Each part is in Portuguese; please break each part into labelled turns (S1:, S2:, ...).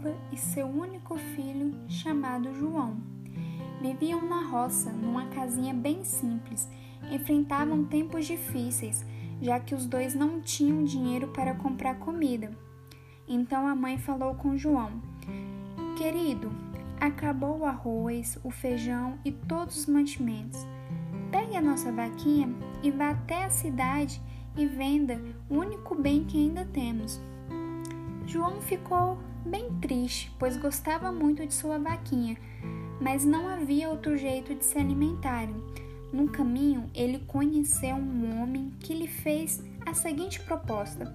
S1: viúva e seu único filho, chamado João. Viviam na roça, numa casinha bem simples. Enfrentavam tempos difíceis, já que os dois não tinham dinheiro para comprar comida. Então a mãe falou com João: Querido, acabou o arroz, o feijão e todos os mantimentos. Pegue a nossa vaquinha e vá até a cidade e venda o único bem que ainda temos. João ficou bem triste, pois gostava muito de sua vaquinha, mas não havia outro jeito de se alimentarem. No caminho, ele conheceu um homem que lhe fez a seguinte proposta: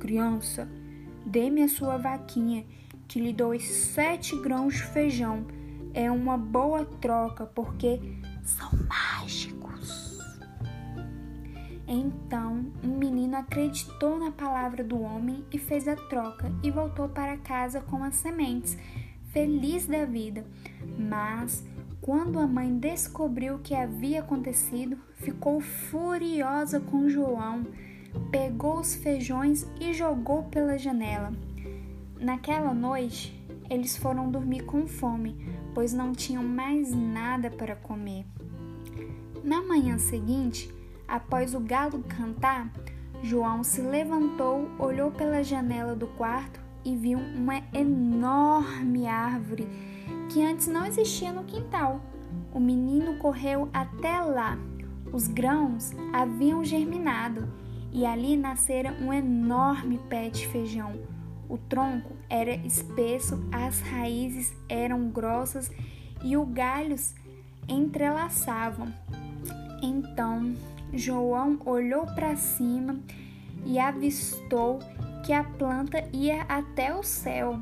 S1: Criança, dê-me a sua vaquinha, que lhe dou sete grãos de feijão. É uma boa troca, porque são mágicos. Então, um menino acreditou na palavra do homem e fez a troca e voltou para casa com as sementes, feliz da vida. Mas, quando a mãe descobriu o que havia acontecido, ficou furiosa com João, pegou os feijões e jogou pela janela. Naquela noite, eles foram dormir com fome, pois não tinham mais nada para comer. Na manhã seguinte, após o galo cantar, João se levantou, olhou pela janela do quarto e viu uma enorme árvore que antes não existia no quintal. O menino correu até lá. Os grãos haviam germinado e ali nascera um enorme pé de feijão. O tronco era espesso, as raízes eram grossas e os galhos entrelaçavam. Então João olhou para cima e avistou que a planta ia até o céu.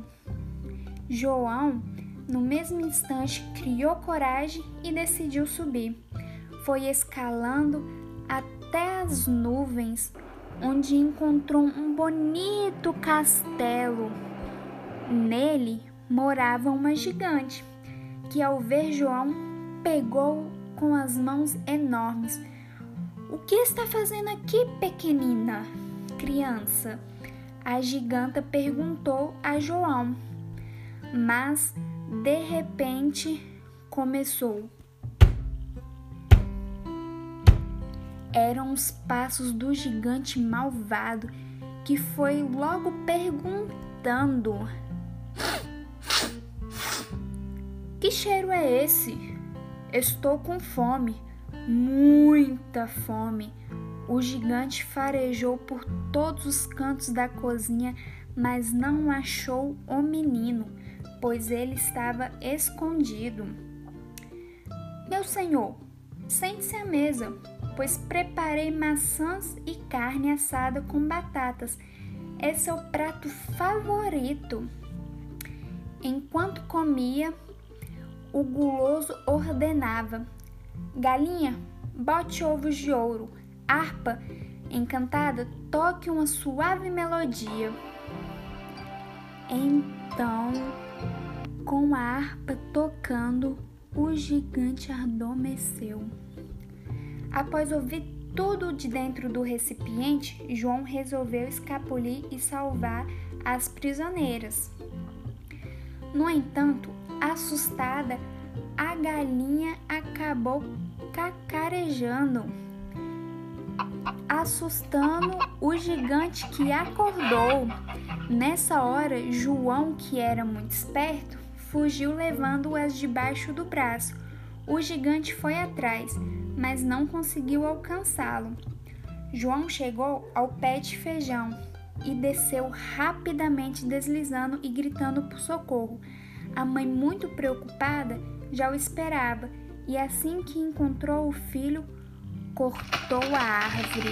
S1: João, no mesmo instante, criou coragem e decidiu subir. Foi escalando até as nuvens, onde encontrou um bonito castelo. Nele morava uma gigante, que ao ver João pegou com as mãos enormes. O que está fazendo aqui, pequenina? Criança, a giganta perguntou a João. Mas de repente começou. eram os passos do gigante malvado que foi logo perguntando: Que cheiro é esse? Estou com fome, muita fome. O gigante farejou por todos os cantos da cozinha, mas não achou o menino, pois ele estava escondido. Meu senhor, sente-se à mesa, pois preparei maçãs e carne assada com batatas. Esse é o prato favorito. Enquanto comia, o guloso ordenava: Galinha, bote ovos de ouro. Harpa, encantada, toque uma suave melodia. Então, com a harpa tocando, o gigante adormeceu. Após ouvir tudo de dentro do recipiente, João resolveu escapulir e salvar as prisioneiras. No entanto, assustada, a galinha acabou cacarejando, assustando o gigante que acordou. Nessa hora, João, que era muito esperto, fugiu levando-as debaixo do braço. O gigante foi atrás, mas não conseguiu alcançá-lo. João chegou ao pé de feijão e desceu rapidamente, deslizando e gritando por socorro. A mãe, muito preocupada, já o esperava e, assim que encontrou o filho, cortou a árvore,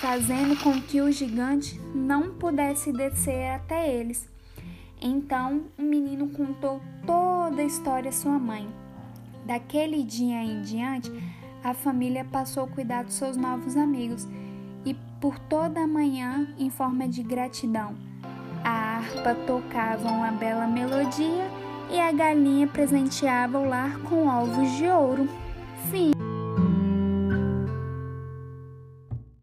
S1: fazendo com que o gigante não pudesse descer até eles. Então o menino contou toda a história à sua mãe. Daquele dia em diante, a família passou a cuidar dos seus novos amigos e por toda a manhã, em forma de gratidão, harpa tocava uma bela melodia e a galinha presenteava o lar com ovos de ouro. Fim.